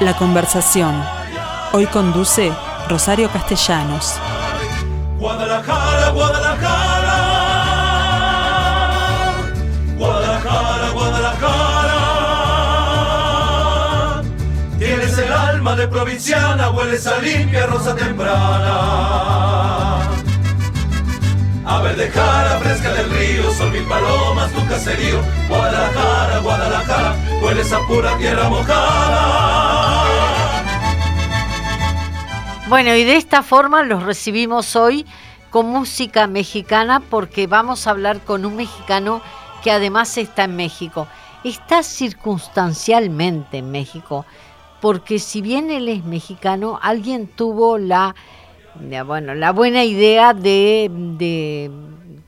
La conversación. Hoy conduce Rosario Castellanos. Guadalajara, Guadalajara. Guadalajara, Guadalajara. Tienes el alma de provinciana, hueles a limpia rosa temprana. A verde cara fresca del río, son mil palomas, tu caserío. Guadalajara, Guadalajara, hueles a pura tierra mojada. Bueno, y de esta forma los recibimos hoy con música mexicana porque vamos a hablar con un mexicano que además está en México. Está circunstancialmente en México, porque si bien él es mexicano, alguien tuvo la, bueno, la buena idea de,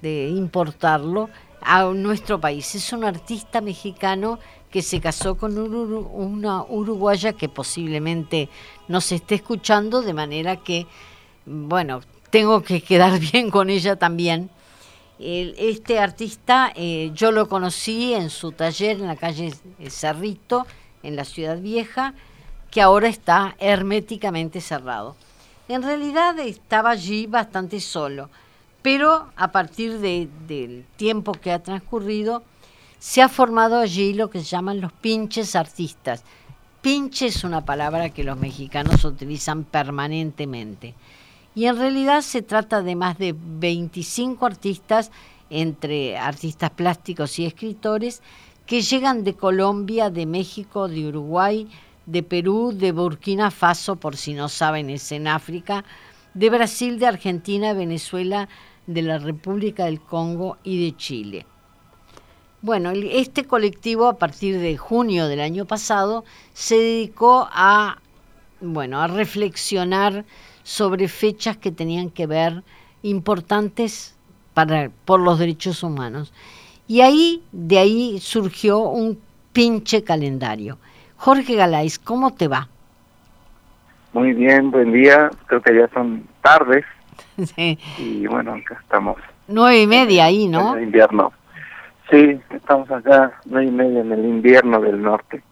de, importarlo a nuestro país. Es un artista mexicano que se casó con una uruguaya que posiblemente nos esté escuchando, de manera que, bueno, tengo que quedar bien con ella también. Este artista eh, yo lo conocí en su taller en la calle Cerrito, en la Ciudad Vieja, que ahora está herméticamente cerrado. En realidad estaba allí bastante solo, pero a partir del tiempo que ha transcurrido, se ha formado allí lo que se llaman los pinches artistas. Pinche es una palabra que los mexicanos utilizan permanentemente. Y en realidad se trata de más de 25 artistas, entre artistas plásticos y escritores, que llegan de Colombia, de México, de Uruguay, de Perú, de Burkina Faso, por si no saben, es en África, de Brasil, de Argentina, Venezuela, de la República del Congo y de Chile. Bueno, este colectivo a partir de junio del año pasado se dedicó a, bueno, a reflexionar sobre fechas que tenían que ver importantes para, por los derechos humanos. Y ahí, de ahí surgió un pinche calendario. Jorge Galais, ¿cómo te va? Muy bien, buen día. Creo que ya son tardes. Sí. Y bueno, acá estamos. Nueve y media ahí, ¿no? En invierno. Sí, estamos acá, no y media en el invierno del norte.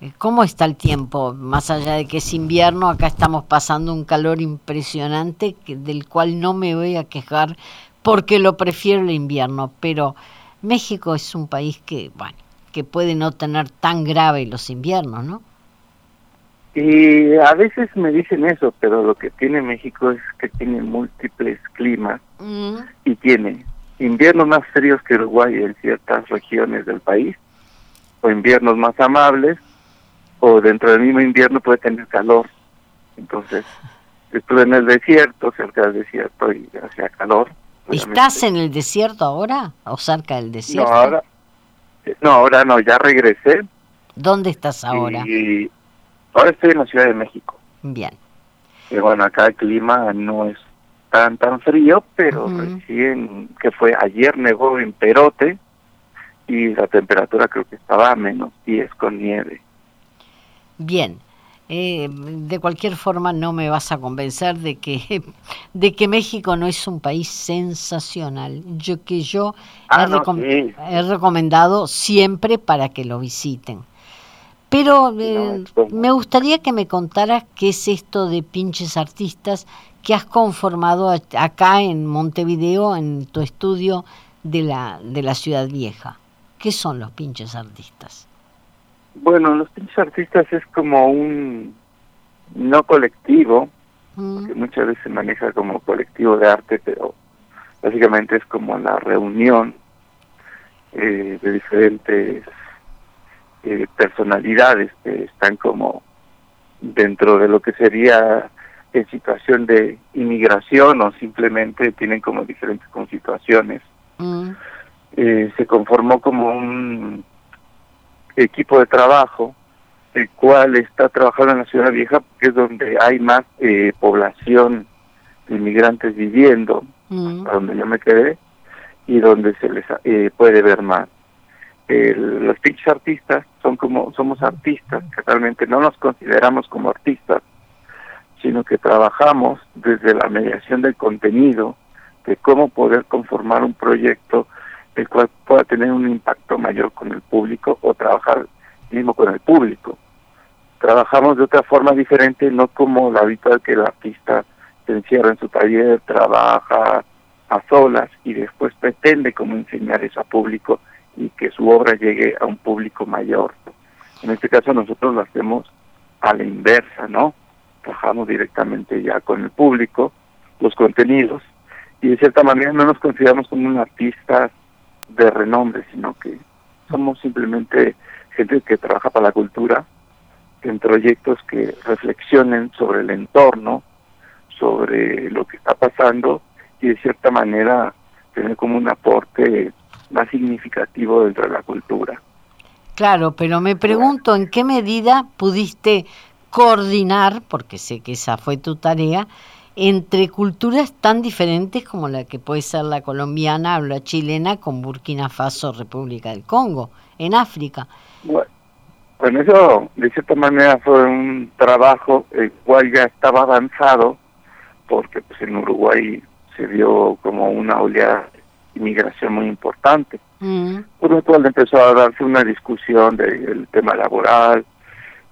Eh, ¿Cómo está el tiempo? Más allá de que es invierno, acá estamos pasando un calor impresionante que, del cual no me voy a quejar porque lo prefiero el invierno, pero México es un país que, bueno, que puede no tener tan grave los inviernos, ¿no? Y a veces me dicen eso, pero lo que tiene México es que tiene múltiples climas mm. y tiene inviernos más fríos que Uruguay en ciertas regiones del país, o inviernos más amables, o dentro del mismo invierno puede tener calor. Entonces, estuve en el desierto, cerca del desierto, y hacía calor. ¿Estás en el desierto ahora o cerca del desierto? No, ahora no, ahora no ya regresé. ¿Dónde estás ahora? Y ahora estoy en la Ciudad de México. Bien. Y bueno, acá el clima no es tan tan frío, pero recién que fue ayer negó en Perote y la temperatura creo que estaba a menos 10 con nieve. Bien. Eh, de cualquier forma no me vas a convencer de que de que México no es un país sensacional yo que yo ah, he, recomendado siempre para que lo visiten pero eh, me gustaría que me contaras qué es esto de pinches artistas que has conformado acá en Montevideo, en tu estudio de la, de la Ciudad Vieja. ¿Qué son los pinches artistas? Bueno, los pinches artistas es como un no colectivo, mm. porque muchas veces se maneja como colectivo de arte, pero básicamente es como la reunión eh, de diferentes eh, personalidades que están como dentro de lo que sería en situación de inmigración o simplemente tienen como diferentes situaciones. Mm. Eh, se conformó como un equipo de trabajo el cual está trabajando en la ciudad vieja porque es donde hay más eh, población de inmigrantes viviendo, mm. donde yo me quedé, y donde se les eh, puede ver más. los pinches artistas son como, somos artistas, que realmente no nos consideramos como artistas, sino que trabajamos desde la mediación del contenido, de cómo poder conformar un proyecto el cual pueda tener un impacto mayor con el público o trabajar mismo con el público. trabajamos de otra forma diferente, no como la habitual que el artista se encierra en su taller, trabaja a solas y después pretende como enseñar eso a público y que su obra llegue a un público mayor. En este caso nosotros lo hacemos a la inversa, ¿no? Trabajamos directamente ya con el público, los contenidos, y de cierta manera no nos consideramos como un artista de renombre, sino que somos simplemente gente que trabaja para la cultura en proyectos que reflexionen sobre el entorno, sobre lo que está pasando y de cierta manera tener como un aporte más significativo dentro de la cultura. Claro, pero me pregunto en qué medida pudiste coordinar, porque sé que esa fue tu tarea, entre culturas tan diferentes como la que puede ser la colombiana o la chilena con Burkina Faso, República del Congo, en África. Bueno, eso de cierta manera fue un trabajo el cual ya estaba avanzado, porque pues en Uruguay se dio como una oleada de inmigración muy importante, mm. por lo cual empezó a darse una discusión del tema laboral,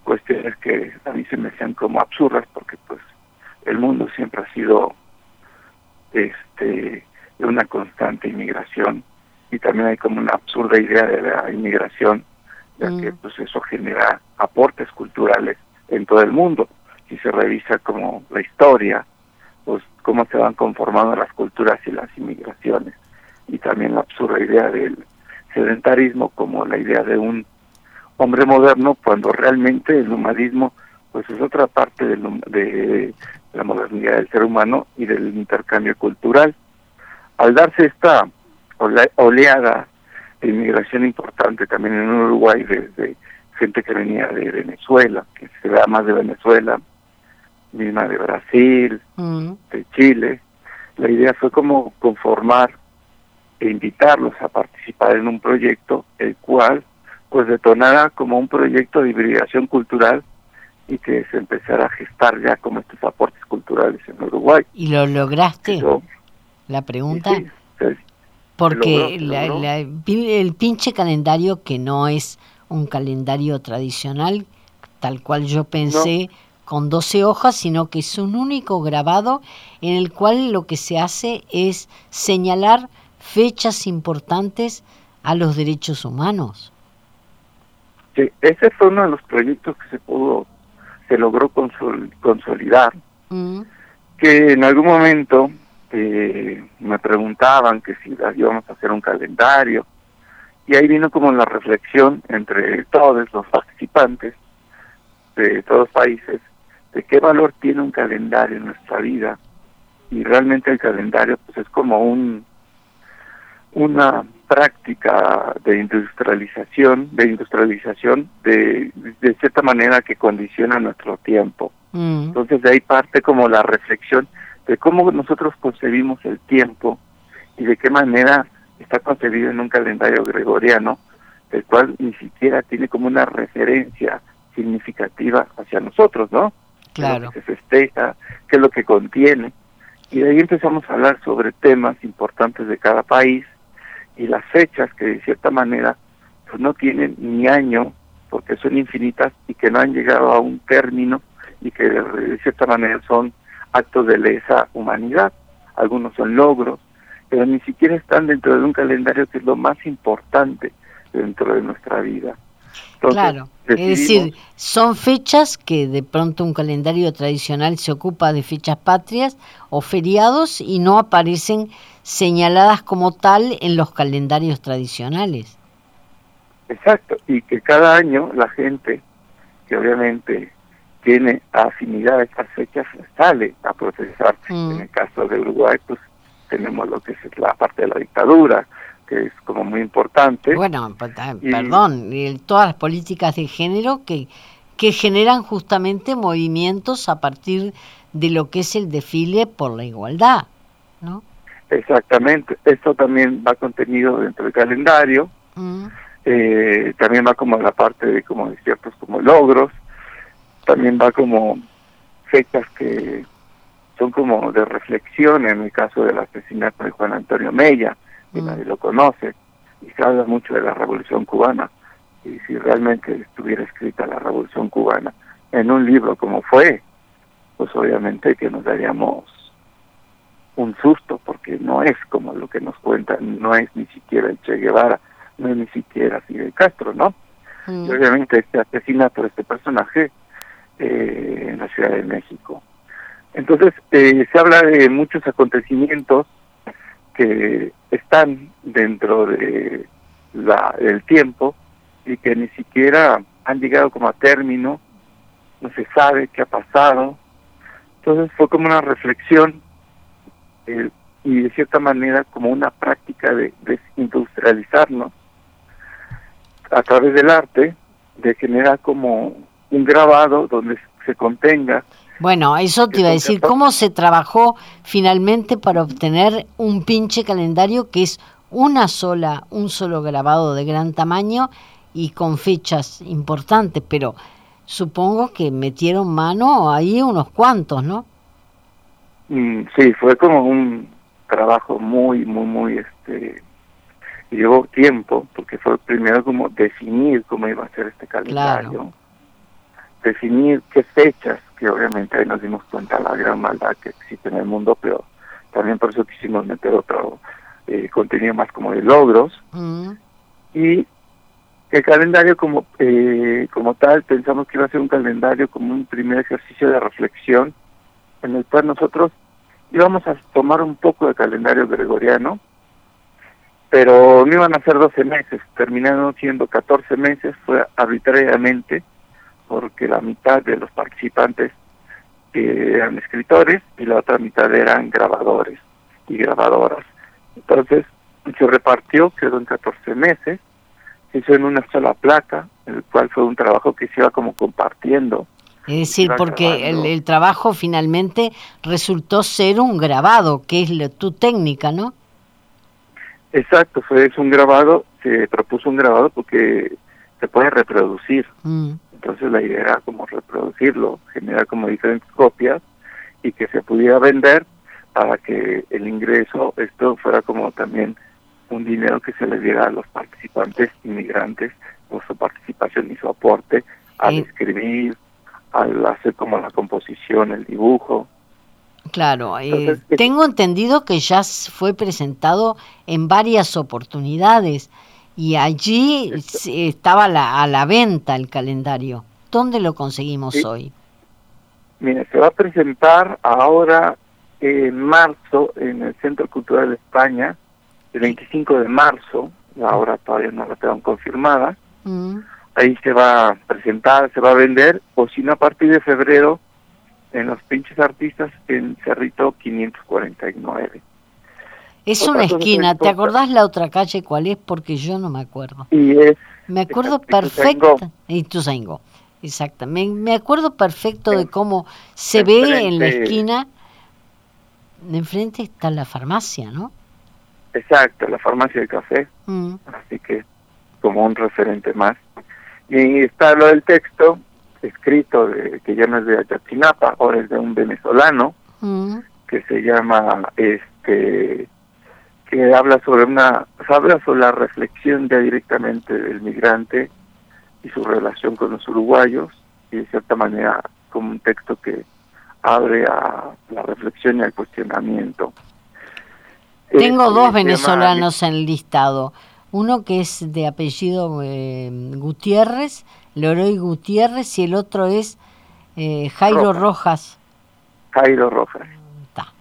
cuestiones que a mí se me hacían como absurdas, porque pues el mundo siempre ha sido este de una constante inmigración y también hay como una absurda idea de la inmigración ya que mm. pues eso genera aportes culturales en todo el mundo si se revisa como la historia pues cómo se van conformando las culturas y las inmigraciones y también la absurda idea del sedentarismo como la idea de un hombre moderno cuando realmente el humanismo pues es otra parte de, de la modernidad del ser humano y del intercambio cultural. Al darse esta oleada de inmigración importante también en Uruguay desde gente que venía de Venezuela, que se vea más de Venezuela, misma de Brasil, mm. de Chile, la idea fue como conformar e invitarlos a participar en un proyecto el cual pues detonara como un proyecto de hibridación cultural y que se empezara a gestar ya como estos aportes culturales en Uruguay. ¿Y lo lograste? la pregunta. porque el pinche calendario que no es un calendario tradicional, tal cual yo pensé, con 12 hojas, sino que es un único grabado en el cual lo que se hace es señalar fechas importantes a los derechos humanos. Sí, ese fue uno de los proyectos que se pudo se logró consolidar, mm. que en algún momento eh, me preguntaban que si íbamos a hacer un calendario, y ahí vino como la reflexión entre todos los participantes de todos los países, de qué valor tiene un calendario en nuestra vida, y realmente el calendario pues es como un una práctica de industrialización, de industrialización de, de cierta manera que condiciona nuestro tiempo. Mm. Entonces de ahí parte como la reflexión de cómo nosotros concebimos el tiempo y de qué manera está concebido en un calendario gregoriano, el cual ni siquiera tiene como una referencia significativa hacia nosotros, ¿no? Claro. que se festeja, qué es lo que contiene. Y de ahí empezamos a hablar sobre temas importantes de cada país y las fechas que de cierta manera pues no tienen ni año porque son infinitas y que no han llegado a un término y que de cierta manera son actos de lesa humanidad. Algunos son logros, pero ni siquiera están dentro de un calendario que es lo más importante dentro de nuestra vida. claro, es decir, son fechas que de pronto un calendario tradicional se ocupa de fechas patrias o feriados y no aparecen señaladas como tal en los calendarios tradicionales. Exacto, y que cada año la gente, que obviamente tiene afinidad a estas fechas, sale a protestar. Mm. En el caso de Uruguay, pues tenemos lo que es la parte de la dictadura, que es como muy importante. Bueno, perdón, todas las políticas de género que, que generan justamente movimientos a partir de lo que es el desfile por la igualdad, ¿no? Exactamente, esto también va contenido dentro del calendario, mm. eh, también va como la parte de como de ciertos como logros, también va como fechas que son como de reflexión en el caso del asesinato de Juan Antonio Mella, que mm. nadie lo conoce, y se habla mucho de la revolución cubana, y si realmente estuviera escrita la revolución cubana, en un libro como fue, pues obviamente que nos daríamos un susto, porque no es como lo que nos cuentan, no es ni siquiera el Che Guevara, no es ni siquiera Fidel Castro, ¿no? Mm. Y obviamente este asesinato de este personaje eh, en la Ciudad de México. Entonces, eh, se habla de muchos acontecimientos que están dentro de la, del tiempo y que ni siquiera han llegado como a término, no se sabe qué ha pasado. Entonces fue como una reflexión eh, y de cierta manera como una práctica de desindustrializarnos a través del arte, de generar como un grabado donde se contenga Bueno, eso te iba a decir, ¿cómo se trabajó finalmente para obtener un pinche calendario que es una sola, un solo grabado de gran tamaño y con fechas importantes? Pero supongo que metieron mano ahí unos cuantos, ¿no? Mm, sí, fue como un trabajo muy, muy, muy, este, llevó tiempo, porque fue primero como definir cómo iba a ser este calendario, definir qué fechas, que obviamente ahí nos dimos cuenta de la gran maldad que existe en el mundo, pero también por eso quisimos meter otro eh, contenido más como de logros, Mm, y el calendario como eh, como tal pensamos que iba a ser un calendario como un primer ejercicio de reflexión en el cual nosotros íbamos a tomar un poco de calendario gregoriano pero no iban a ser 12 meses terminaron siendo 14 meses fue arbitrariamente porque la mitad de los participantes eran escritores y la otra mitad eran grabadores y grabadoras entonces se repartió, quedó en 14 meses, se hizo en una sola placa, el cual fue un trabajo que se iba como compartiendo. Es decir, porque el, el trabajo finalmente resultó ser un grabado, que es la- tu técnica, ¿no? Exacto, fue es un grabado, se propuso un grabado porque se puede reproducir, Mm, entonces la idea era como reproducirlo, generar como diferentes copias y que se pudiera vender para que el ingreso, esto fuera como también un dinero que se le diera a los participantes inmigrantes por su participación y su aporte al Eh. escribir, al hacer como la composición, el dibujo. Claro, eh, Entonces, tengo entendido que ya fue presentado en varias oportunidades y allí Esto- estaba la- a la venta el calendario. ¿Dónde lo conseguimos Sí. hoy? Mire, se va a presentar ahora en marzo en el Centro Cultural de España, el 25 de marzo, ahora todavía no la tengo confirmada, Mm, ahí se va a presentar, se va a vender, o si no a partir de febrero en los pinches artistas en Cerrito 549. Es Otra una esquina, ¿te acordás la otra calle cuál es? Porque yo no me acuerdo. Y es Me acuerdo perfecto. Ituzaingó, exacto. Me, me acuerdo perfecto de cómo se ve en la esquina. Enfrente está la farmacia, ¿no? exacto, la farmacia de café, Mm, así que como un referente más. Y está lo del texto, escrito, de, que ya no es de Ayotzinapa, ahora es de un venezolano, mm, que se llama, este, que habla sobre una, habla sobre la reflexión ya directamente del migrante y su relación con los uruguayos, y de cierta manera como un texto que abre a la reflexión y al cuestionamiento. Tengo Este, dos venezolanos en el listado. Uno que es de apellido eh, Gutiérrez, Leroy Gutiérrez, y el otro es eh, Jairo Rojas. Rojas. Jairo Rojas.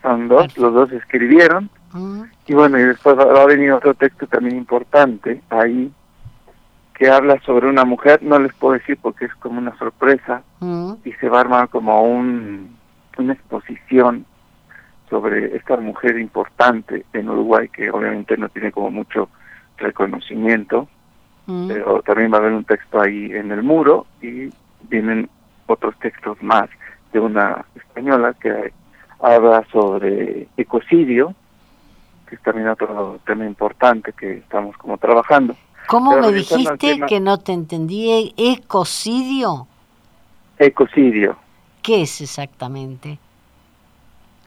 Son dos, Perfecto. los dos escribieron, y bueno, y después va a venir otro texto también importante ahí, que habla sobre una mujer, no les puedo decir porque es como una sorpresa, y se va a armar como un, una exposición sobre esta mujer importante en Uruguay que obviamente no tiene como mucho reconocimiento, mm. pero también va a haber un texto ahí en el muro y vienen otros textos más de una española que habla sobre ecocidio, que es también otro tema importante que estamos como trabajando. ¿Cómo Pero me dijiste tema- que no te entendí? ¿Ecocidio? Ecocidio, ¿Qué es exactamente?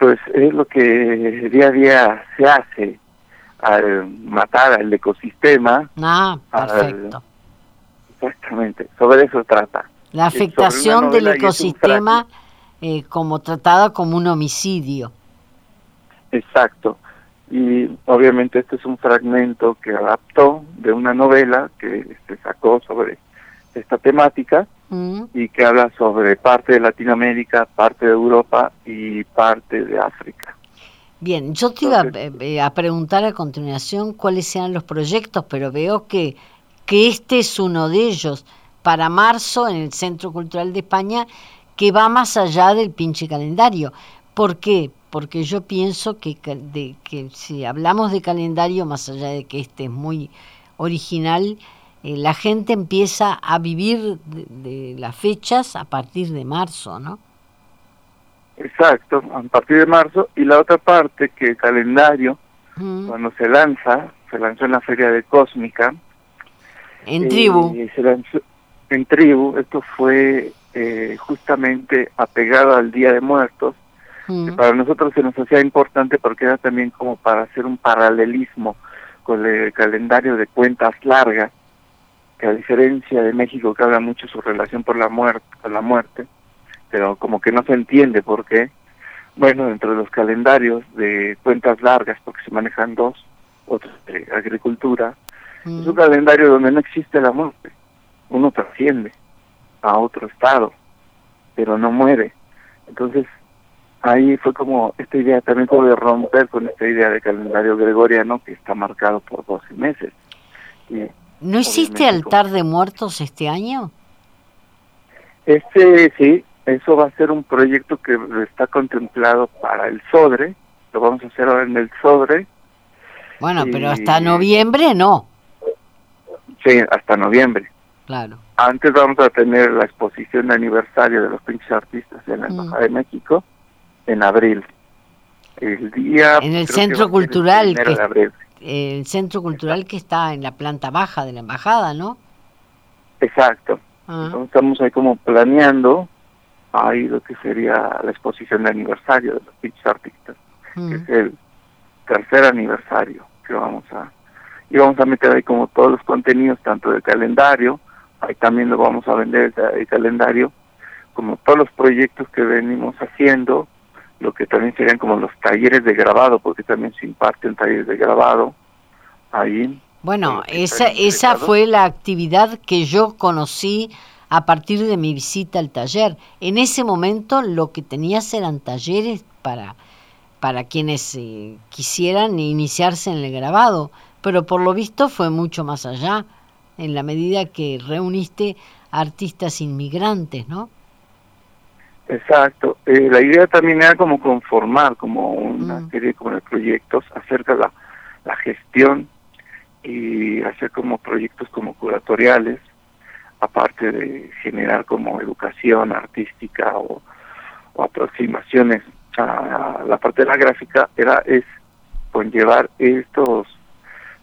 pues es lo que día a día se hace al matar al ecosistema, Ah, perfecto. exactamente, sobre eso trata. La afectación del ecosistema eh, como tratada como un homicidio. Exacto. Y obviamente este es un fragmento que adaptó de una novela que se sacó sobre esta temática mm. y que habla sobre parte de Latinoamérica, parte de Europa y parte de África. Bien, yo te iba eh, a, preguntar a continuación cuáles eran los proyectos, pero veo que, que este es uno de ellos para marzo en el Centro Cultural de España que va más allá del pinche calendario. ¿Por qué? Porque yo pienso que, de, que si hablamos de calendario, más allá de que este es muy original, eh, la gente empieza a vivir de, las fechas a partir de marzo, ¿no? Exacto, a partir de marzo. Y la otra parte, que el calendario, cuando se lanza, se lanzó en la Feria de Cósmica. En tribu. se lanzó en tribu, esto fue eh, justamente apegado al Día de Muertos, que para nosotros se nos hacía importante porque era también como para hacer un paralelismo con el calendario de cuentas largas a diferencia de México que habla mucho su relación por la muerte, la muerte, pero como que no se entiende por qué, bueno, dentro de los calendarios de cuentas largas, porque se manejan dos, otros de agricultura, es un calendario donde no existe la muerte, uno trasciende a otro estado, pero no muere. Entonces, ahí fue como esta idea también como de romper con esta idea de calendario gregoriano que está marcado por 12 meses. Y ¿No hiciste altar de muertos este año? Este sí, eso va a ser un proyecto que está contemplado para el Sodre, lo vamos a hacer ahora en el Sodre. Bueno, pero hasta noviembre no. Sí, hasta noviembre. Claro. Antes vamos a tener la exposición de aniversario de los pinches artistas en la mm. Embajada de México en abril. El día... En el Centro Cultural. que, de abril el centro cultural que está en la planta baja de la embajada, ¿no? Exacto. Ah. estamos ahí como planeando ahí lo que sería la exposición de aniversario de los pinches artistas, que mm. es el tercer aniversario que vamos a y vamos a meter ahí como todos los contenidos tanto del calendario, ahí también lo vamos a vender el calendario, como todos los proyectos que venimos haciendo, lo que también serían como los talleres de grabado, porque también se imparten talleres de grabado ahí. Bueno, esa, esa fue la actividad que yo conocí a partir de mi visita al taller. En ese momento lo que tenías eran talleres para, para quienes eh, quisieran iniciarse en el grabado, pero por lo visto fue mucho más allá, en la medida que reuniste artistas inmigrantes, ¿no? Exacto. Eh, la idea también era como conformar como una mm. serie como de proyectos acerca de la, la gestión y hacer como proyectos como curatoriales, aparte de generar como educación artística o, aproximaciones a la parte de la gráfica, era es conllevar estos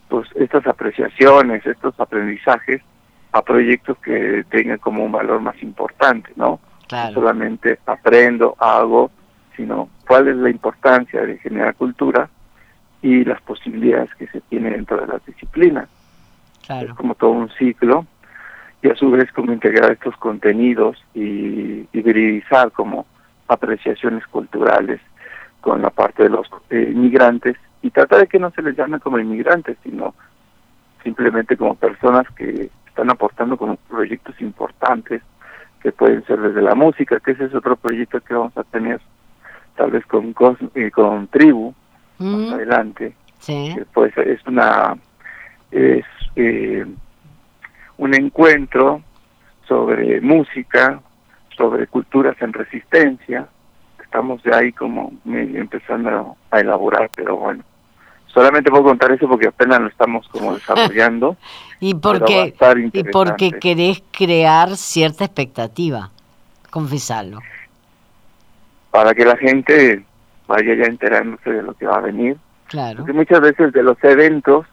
pues estas apreciaciones, estos aprendizajes a proyectos que tengan como un valor más importante, ¿no? No solamente aprendo, hago, sino cuál es la importancia de generar cultura y las posibilidades que se tienen dentro de las disciplinas. Es como todo un ciclo y a su vez como integrar estos contenidos y hibridizar como apreciaciones culturales con la parte de los eh, inmigrantes y tratar de que no se les llame como inmigrantes, sino simplemente como personas que están aportando como proyectos importantes que pueden ser desde la música, que ese es otro proyecto que vamos a tener tal vez con, con, eh, con Tribu más mm. adelante. Sí. pues es una es eh, un encuentro sobre música, sobre culturas en resistencia. Estamos de ahí como empezando a elaborar, pero bueno, solamente puedo contar eso porque apenas lo estamos como desarrollando. y porque y porque querés crear cierta expectativa, confesarlo. Para que la gente vaya ya enterándose de lo que va a venir. Claro. Porque muchas veces de los eventos,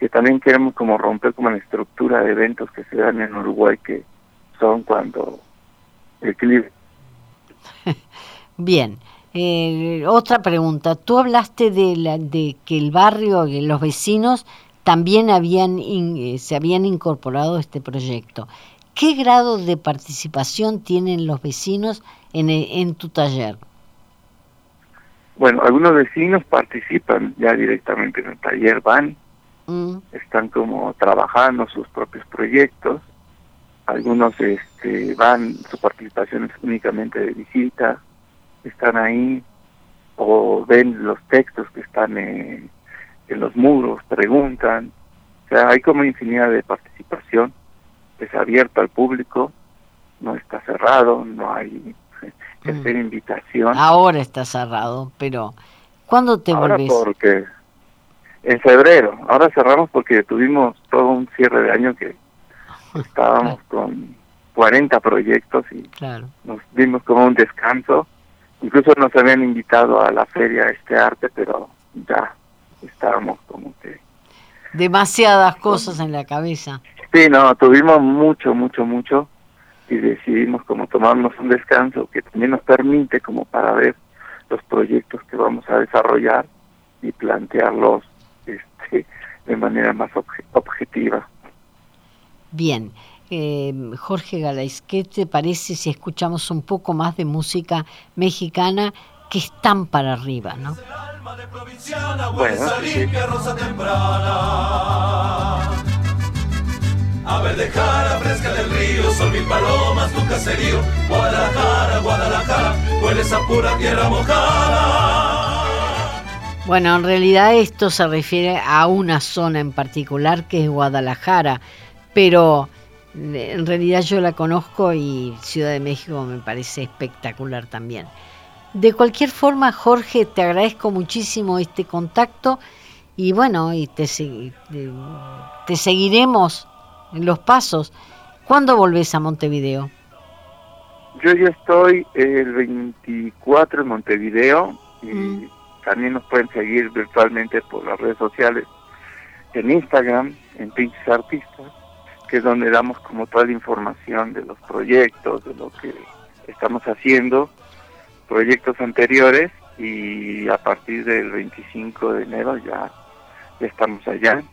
que también queremos como romper como la estructura de eventos que se dan en Uruguay, que son cuando el clip. Bien. Eh, otra pregunta. Tú hablaste de, la, de que el barrio, y los vecinos también habían eh, se habían incorporado a este proyecto. ¿Qué grado de participación tienen los vecinos en, en tu taller? Bueno, algunos vecinos participan ya directamente en el taller, van, mm. están como trabajando sus propios proyectos, algunos este, van, su participación es únicamente de visita, están ahí o ven los textos que están en, en los muros, preguntan, o sea, hay como infinidad de participación, es abierto al público, no está cerrado, no hay que hacer mm. invitación. Ahora está cerrado, pero ¿cuándo te Ahora volvés? porque en febrero, ahora cerramos porque tuvimos todo un cierre de año que estábamos con 40 proyectos y nos dimos como un descanso. Incluso nos habían invitado a la feria este arte, pero ya estábamos como que... Demasiadas cosas en la cabeza. Sí, no, tuvimos mucho, mucho, mucho y decidimos como tomarnos un descanso que también nos permite como para ver los proyectos que vamos a desarrollar y plantearlos este, de manera más objetiva. Bien, eh, Jorge Galais, ¿qué te parece si escuchamos un poco más de música mexicana que están para arriba, ¿no? Bueno, A Verdejara, fresca del río, son mil palomas, tu caserío. Guadalajara, Guadalajara, hueles a pura tierra mojada. Bueno, en realidad esto se refiere a una zona en particular que es Guadalajara pero eh, en realidad yo la conozco y Ciudad de México me parece espectacular también. De cualquier forma, Jorge, te agradezco muchísimo este contacto y bueno, y te, te seguiremos en los pasos. ¿Cuándo volvés a Montevideo? Yo ya estoy el 24 en Montevideo y mm. También nos pueden seguir virtualmente por las redes sociales, en Instagram, en Pinches Artistas que es donde damos como toda la información de los proyectos, de lo que estamos haciendo, proyectos anteriores y a partir del 25 de enero ya, estamos allá.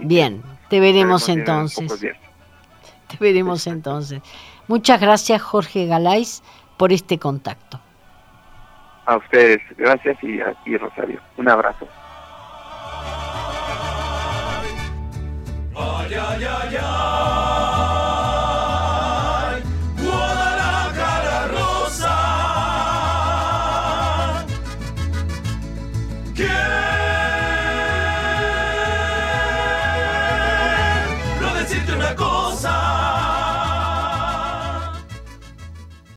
Bien, te veremos entonces. Te veremos entonces. Muchas gracias Jorge Galais por este contacto. A ustedes, gracias y Rosario. Un abrazo.